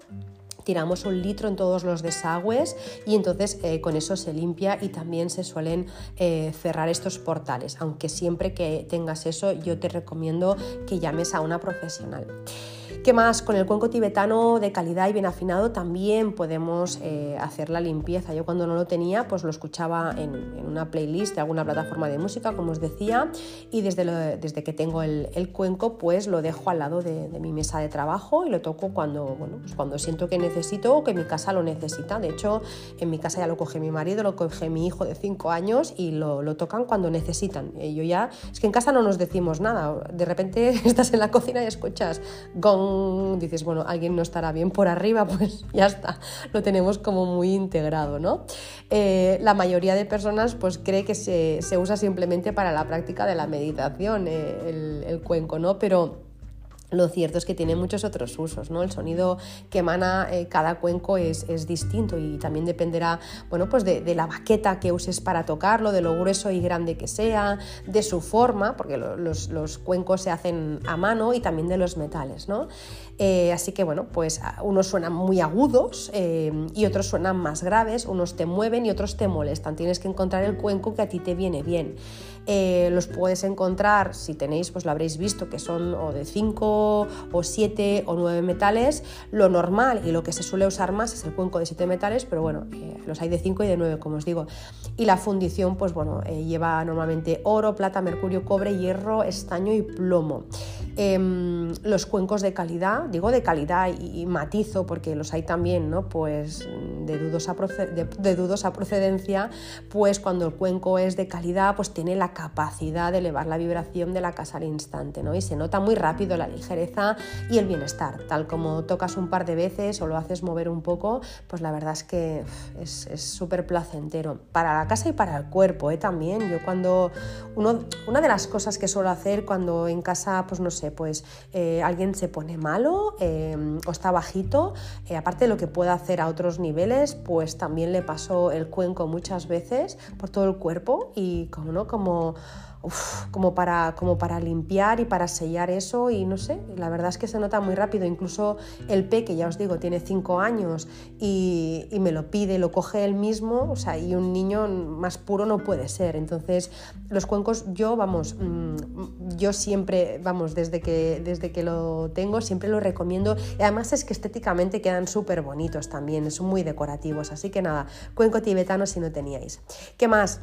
tiramos un litro en todos los desagües y entonces eh, con eso se limpia y también se suelen eh, cerrar estos portales, aunque siempre que tengas eso yo te recomiendo que llames a una profesional. ¿Qué más? Con el cuenco tibetano de calidad y bien afinado también podemos eh, hacer la limpieza. Yo cuando no lo tenía, pues lo escuchaba en, una playlist de alguna plataforma de música, como os decía, y desde, desde que tengo el, cuenco, pues lo dejo al lado de, mi mesa de trabajo y lo toco cuando, bueno, pues cuando siento que necesito o que mi casa lo necesita. De hecho, en mi casa ya lo coge mi marido, lo coge mi hijo de 5 años y lo, lo tocan cuando necesitan. Y yo ya, es que en casa no nos decimos nada. De repente estás en la cocina y escuchas gong, dices, bueno, alguien no estará bien por arriba, pues ya está, lo tenemos como muy integrado, ¿no? Eh, la mayoría de personas pues cree que se, usa simplemente para la práctica de la meditación eh, el, el cuenco, ¿no? Pero lo cierto es que tiene muchos otros usos, ¿no? El sonido que emana eh, cada cuenco es, distinto y también dependerá, bueno, pues de, la baqueta que uses para tocarlo, de lo grueso y grande que sea, de su forma, porque los, cuencos se hacen a mano y también de los metales, ¿no? Eh, así que, bueno, pues unos suenan muy agudos eh, y otros suenan más graves, unos te mueven y otros te molestan. Tienes que encontrar el cuenco que a ti te viene bien. Eh, los puedes encontrar, si tenéis, pues lo habréis visto, que son o de 5 o 7 o 9 metales. Lo normal y lo que se suele usar más es el cuenco de 7 metales, pero bueno, eh, los hay de 5 y de 9, como os digo. Y la fundición, pues bueno, eh, lleva normalmente oro, plata, mercurio, cobre, hierro, estaño y plomo. Em, los cuencos de calidad, digo de calidad y, matizo porque los hay también, ¿no? Pues de dudosa, de dudosa procedencia, pues cuando el cuenco es de calidad, pues tiene la capacidad de elevar la vibración de la casa al instante, ¿no? Y se nota muy rápido la ligereza y el bienestar. Tal como tocas un par de veces o lo haces mover un poco, pues la verdad es que es súper placentero. Para la casa y para el cuerpo, ¿eh? También. Yo cuando. Una de las cosas que suelo hacer cuando en casa, pues no pues eh, alguien se pone malo eh, o está bajito, eh, aparte de lo que puede hacer a otros niveles, pues también le paso el cuenco muchas veces por todo el cuerpo y como no, como como, para, como para limpiar y para sellar eso y no sé, la verdad es que se nota muy rápido, incluso el P, que ya os digo, tiene 5 años y, me lo pide, lo coge él mismo, o sea, y un niño más puro no puede ser. Entonces, los cuencos yo, vamos, mm, yo siempre, vamos, desde que, desde que lo tengo, siempre lo recomiendo y además es que estéticamente quedan súper bonitos también, son muy decorativos, así que nada, cuenco tibetano si no teníais. ¿Qué más?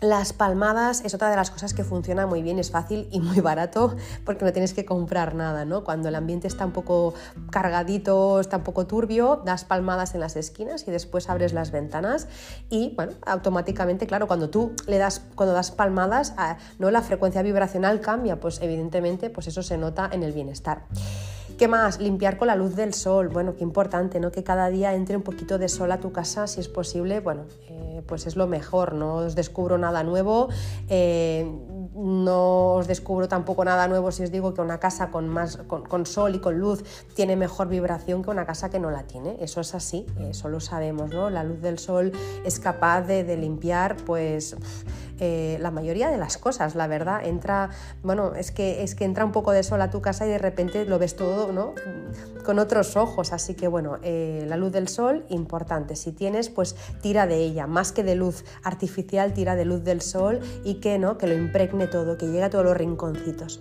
Las palmadas es otra de las cosas que funciona muy bien, es fácil y muy barato porque no tienes que comprar nada, ¿no? Cuando el ambiente está un poco cargadito, está un poco turbio, das palmadas en las esquinas y después abres las ventanas y, bueno, automáticamente, claro, cuando tú le das, cuando das palmadas, ah, ¿no? La frecuencia vibracional cambia, pues evidentemente, pues eso se nota en el bienestar. ¿Qué más? Limpiar con la luz del sol. Bueno, qué importante, ¿no? Que cada día entre un poquito de sol a tu casa, si es posible. Bueno, eh, pues es lo mejor, no os descubro nada nuevo. Eh, no os descubro tampoco nada nuevo si os digo que una casa con, más, con, sol y con luz tiene mejor vibración que una casa que no la tiene. Eso es así, eso lo sabemos, ¿no? La luz del sol es capaz de limpiar, pues eh, la mayoría de las cosas, la verdad. Entra, bueno, es que, es que entra un poco de sol a tu casa y de repente lo ves todo ¿no? con otros ojos. Así que bueno, eh, la luz del sol, importante. Si tienes, pues tira de ella, más que de luz artificial, tira de luz del sol y que, ¿no? que lo impregne todo, que llegue a todos los rinconcitos.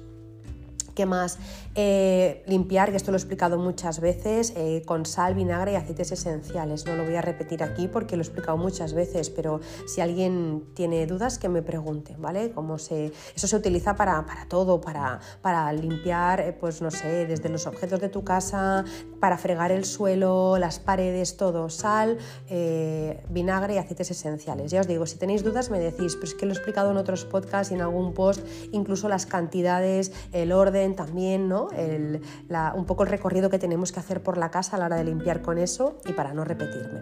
¿Qué más? Eh, limpiar, que esto lo he explicado muchas veces, eh, con sal, vinagre y aceites esenciales. No lo voy a repetir aquí porque lo he explicado muchas veces, pero si alguien tiene dudas, que me pregunte, ¿vale? Cómo se, eso se utiliza para, todo, para, para limpiar, eh, pues no sé, desde los objetos de tu casa, para fregar el suelo, las paredes, todo, sal, vinagre y aceites esenciales. Ya os digo, si tenéis dudas me decís, pero es que lo he explicado en otros podcasts y en algún post, incluso las cantidades, el orden también, ¿no? un poco el recorrido que tenemos que hacer por la casa a la hora de limpiar con eso y para no repetirme.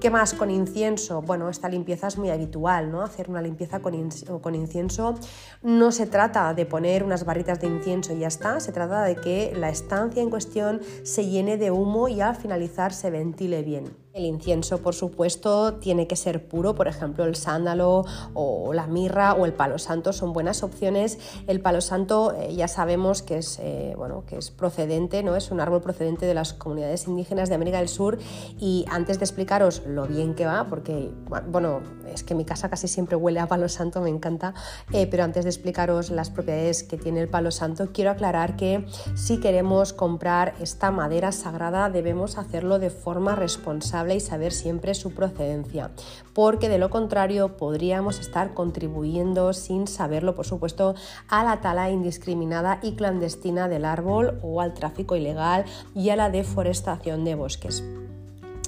¿Qué más? Con incienso. Bueno, esta limpieza es muy habitual, ¿no? Hacer una limpieza con, con incienso no se trata de poner unas barritas de incienso y ya está, se trata de que la estancia en cuestión se llene de humo y al finalizar se ventile bien. El incienso, por supuesto, tiene que ser puro, por ejemplo, el sándalo o la mirra o el palo santo son buenas opciones. El palo santo eh, ya sabemos que es, eh, bueno, que es procedente, ¿no? es un árbol procedente de las comunidades indígenas de América del Sur y antes de explicaros lo bien que va, porque bueno, es que mi casa casi siempre huele a palo santo, me encanta, eh, pero antes de explicaros las propiedades que tiene el palo santo, quiero aclarar que si queremos comprar esta madera sagrada debemos hacerlo de forma responsable y saber siempre su procedencia, porque de lo contrario podríamos estar contribuyendo sin saberlo, por supuesto, a la tala indiscriminada y clandestina del árbol o al tráfico ilegal y a la deforestación de bosques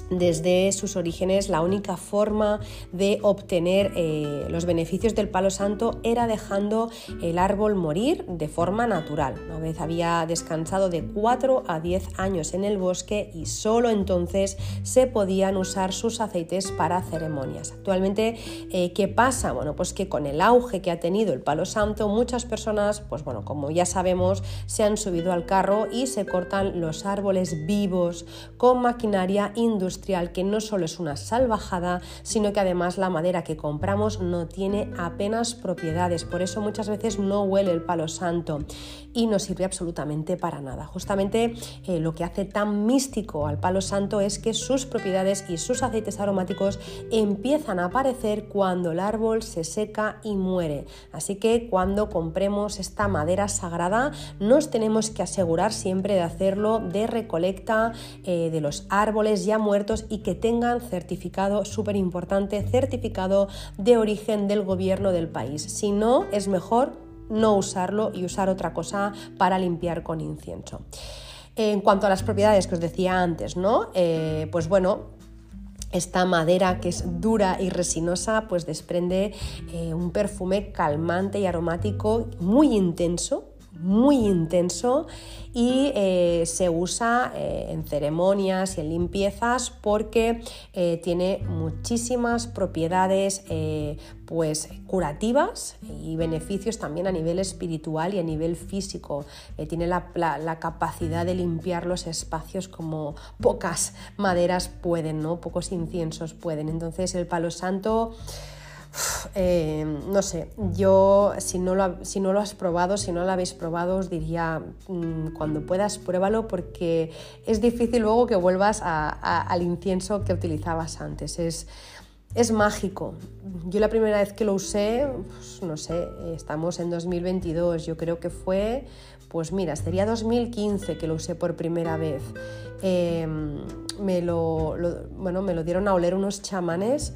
desde sus orígenes la única forma de obtener eh, los beneficios del palo santo era dejando el árbol morir de forma natural. Una vez había descansado de 4 a 10 años en el bosque y solo entonces se podían usar sus aceites para ceremonias. Actualmente, eh, ¿qué pasa? Bueno, pues que con el auge que ha tenido el palo santo, muchas personas, pues bueno, como ya sabemos, se han subido al carro y se cortan los árboles vivos con maquinaria industrial que no solo es una salvajada, sino que además la madera que compramos no tiene apenas propiedades, por eso muchas veces no huele el palo santo y no sirve absolutamente para nada. Justamente eh, lo que hace tan místico al palo santo es que sus propiedades y sus aceites aromáticos empiezan a aparecer cuando el árbol se seca y muere. Así que cuando compremos esta madera sagrada nos tenemos que asegurar siempre de hacerlo de recolecta eh, de los árboles ya muertos y que tengan certificado, súper importante, certificado de origen del gobierno del país. Si no, es mejor no usarlo y usar otra cosa para limpiar con incienso. En cuanto a las propiedades que os decía antes, ¿no? Eh, pues bueno, esta madera que es dura y resinosa pues desprende eh, un perfume calmante y aromático muy intenso muy intenso y eh, se usa eh, en ceremonias y en limpiezas porque eh, tiene muchísimas propiedades pues curativas y beneficios también a nivel espiritual y a nivel físico. tiene la, la, capacidad de limpiar los espacios como pocas maderas pueden, ¿no? pocos inciensos pueden. Entonces el palo santo eh, no sé, yo si no, lo, si no lo has probado, si no lo habéis probado, os diría mm, cuando puedas pruébalo porque es difícil luego que vuelvas al incienso que utilizabas antes. Es, es mágico. Yo la primera vez que lo usé, pues, no sé, estamos en 2022, yo creo que fue, pues mira, sería 2015 que lo usé por primera vez. Em, me, lo, bueno, me lo dieron a oler unos chamanes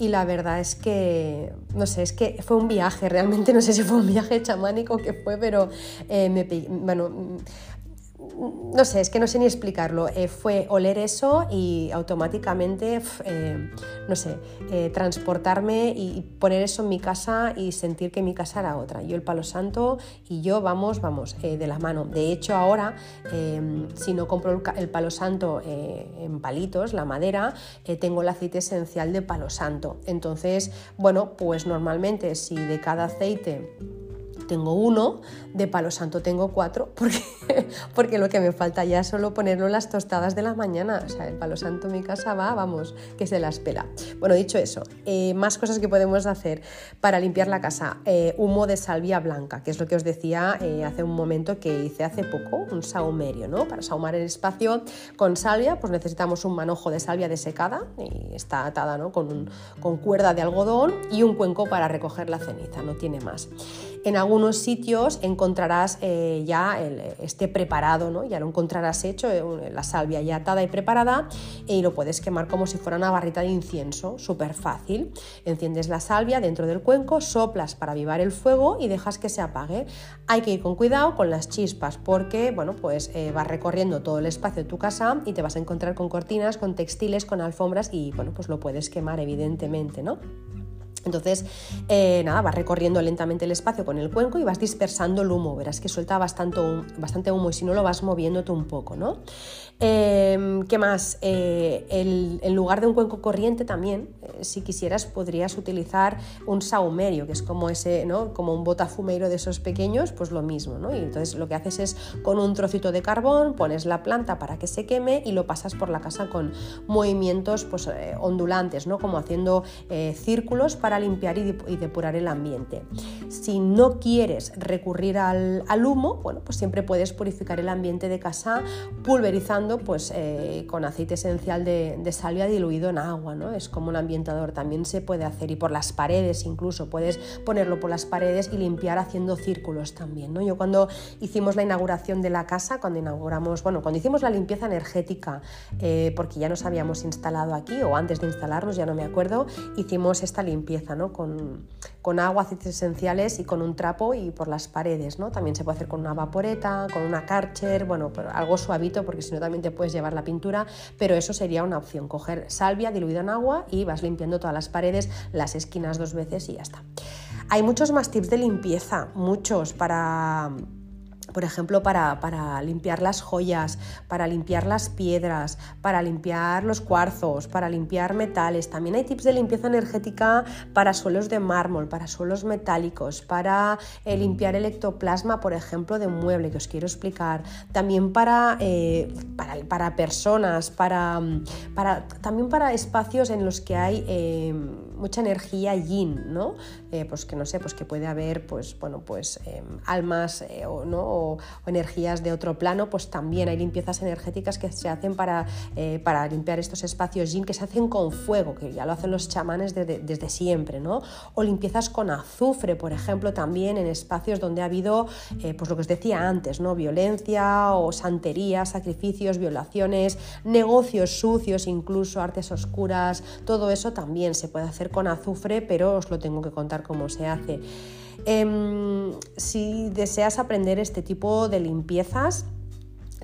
y la verdad es que, no sé, es que fue un viaje, realmente no sé si fue un viaje chamánico que fue, pero eh, me, bueno, no sé, es que no sé ni explicarlo. Eh, fue oler eso y automáticamente, eh, no sé, eh, transportarme y poner eso en mi casa y sentir que mi casa era otra. Yo el palo santo y yo vamos, vamos, de la mano. De hecho, ahora, si no compro el, palo santo en palitos, la madera, tengo el aceite esencial de palo santo. Entonces, bueno, pues normalmente si de cada aceite tengo uno, de palo santo tengo cuatro, porque, porque lo que me falta ya es solo ponerlo en las tostadas de la mañana. O sea, el palo santo en mi casa va, vamos, que se las pela. Bueno, dicho eso, eh, más cosas que podemos hacer para limpiar la casa. Eh, humo de salvia blanca, que es lo que os decía eh, hace un momento que hice hace poco, un saumerio, ¿no? Para saumar el espacio con salvia, pues necesitamos un manojo de salvia desecada, y está atada ¿no? con, con cuerda de algodón y un cuenco para recoger la ceniza, no tiene más. En algunos sitios encontrarás eh, ya este preparado, ¿no? ya lo encontrarás hecho, eh, la salvia ya atada y preparada y lo puedes quemar como si fuera una barrita de incienso, súper fácil. Enciendes la salvia dentro del cuenco, soplas para avivar el fuego y dejas que se apague. Hay que ir con cuidado con las chispas porque bueno, pues, eh, vas recorriendo todo el espacio de tu casa y te vas a encontrar con cortinas, con textiles, con alfombras y bueno, pues lo puedes quemar evidentemente, ¿no? Entonces, eh, nada, vas recorriendo lentamente el espacio con el cuenco y vas dispersando el humo. Verás que suelta bastante, bastante humo y si no lo vas moviéndote un poco, ¿no? Em, ¿Qué más? Eh, en lugar de un cuenco corriente también, eh, si quisieras, podrías utilizar un saumerio, que es como ese, ¿no? Como un botafumeiro de esos pequeños, pues lo mismo, ¿no? Y entonces lo que haces es con un trocito de carbón, pones la planta para que se queme y lo pasas por la casa con movimientos pues, ondulantes, ¿no? Como haciendo círculos para limpiar y depurar el ambiente. Si no quieres recurrir al, humo, bueno, pues siempre puedes purificar el ambiente de casa pulverizando pues, eh, con aceite esencial de, salvia diluido en agua, ¿no? Es como un ambientador, también se puede hacer y por las paredes incluso, puedes ponerlo por las paredes y limpiar haciendo círculos también, ¿no? Yo cuando hicimos la inauguración de la casa, cuando inauguramos, bueno, cuando hicimos la limpieza energética, eh, porque ya nos habíamos instalado aquí o antes de instalarnos, ya no me acuerdo, hicimos esta limpieza con, agua, aceites esenciales y con un trapo y por las paredes. También se puede hacer con una vaporeta, con una karcher, bueno, algo suavito porque si no también te puedes llevar la pintura, pero eso sería una opción, coger salvia diluida en agua y vas limpiando todas las paredes, las esquinas dos veces y ya está. Hay muchos más tips de limpieza, muchos para por ejemplo, para, limpiar las joyas, para limpiar las piedras, para limpiar los cuarzos, para limpiar metales. También hay tips de limpieza energética para suelos de mármol, para suelos metálicos, para eh, limpiar el ectoplasma, por ejemplo, de un mueble, que os quiero explicar. También para, eh, para, personas, para, para, también para espacios en los que hay eh, mucha energía yin, ¿no? pues que no sé, pues que puede haber, pues, bueno, pues almas, ¿no? o, energías de otro plano, pues también hay limpiezas energéticas que se hacen para, eh, para limpiar estos espacios yin que se hacen con fuego, que ya lo hacen los chamanes desde, siempre, ¿no? O limpiezas con azufre, por ejemplo, también en espacios donde ha habido, eh, pues lo que os decía antes, ¿no? Violencia o santería, sacrificios, violaciones, negocios sucios, incluso artes oscuras, todo eso también se puede hacer con azufre, pero os lo tengo que contar cómo se hace. Em, si deseas aprender este tipo de limpiezas,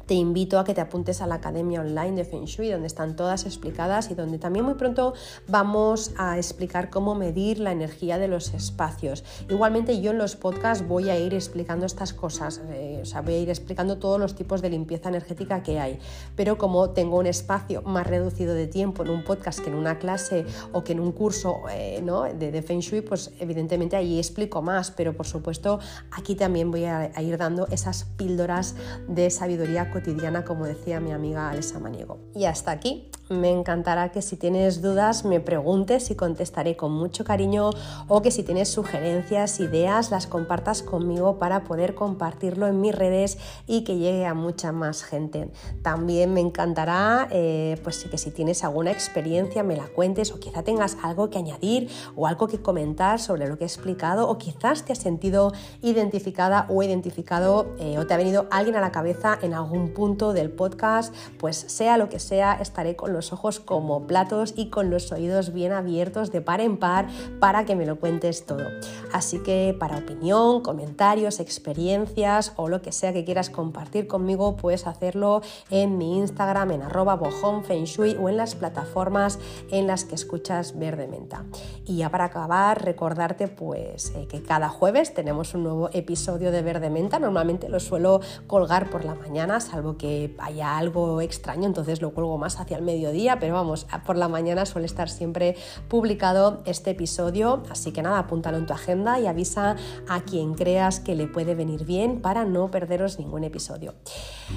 te invito a que te apuntes a la Academia Online de Feng Shui, donde están todas explicadas y donde también muy pronto vamos a explicar cómo medir la energía de los espacios. Igualmente yo en los podcasts voy a ir explicando estas cosas, eh, o sea, voy a ir explicando todos los tipos de limpieza energética que hay, pero como tengo un espacio más reducido de tiempo en un podcast que en una clase o que en un curso eh, ¿no? de, de, Feng Shui, pues evidentemente ahí explico más, pero por supuesto aquí también voy a, a ir dando esas píldoras de sabiduría cotidiana, como decía mi amiga Alesa Maniego. Y hasta aquí me encantará que si tienes dudas me preguntes y contestaré con mucho cariño o que si tienes sugerencias, ideas, las compartas conmigo para poder compartirlo en mis redes y que llegue a mucha más gente. También me encantará eh, pues que si tienes alguna experiencia me la cuentes o quizá tengas algo que añadir o algo que comentar sobre lo que he explicado o quizás te has sentido identificada o identificado eh, o te ha venido alguien a la cabeza en algún punto del podcast, pues sea lo que sea, estaré con los ojos como platos y con los oídos bien abiertos de par en par para que me lo cuentes todo. Así que para opinión, comentarios, experiencias o lo que sea que quieras compartir conmigo, puedes hacerlo en mi Instagram en arroba o en las plataformas en las que escuchas Verde Menta. Y ya para acabar, recordarte pues eh, que cada jueves tenemos un nuevo episodio de Verde Menta. Normalmente lo suelo colgar por la mañana, salvo que haya algo extraño, entonces lo cuelgo más hacia el medio día, pero vamos, por la mañana suele estar siempre publicado este episodio, así que nada, apúntalo en tu agenda y avisa a quien creas que le puede venir bien para no perderos ningún episodio.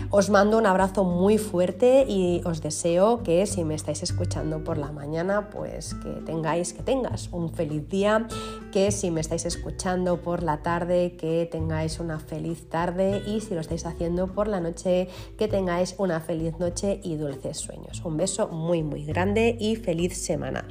Os mando un abrazo muy fuerte y os deseo que si me estáis escuchando por la mañana, pues que tengáis, que tengas un feliz día, que si me estáis escuchando por la tarde, que tengáis una feliz tarde y si lo estáis haciendo por la noche, que tengáis una feliz noche y dulces sueños. Un beso muy muy grande y feliz semana.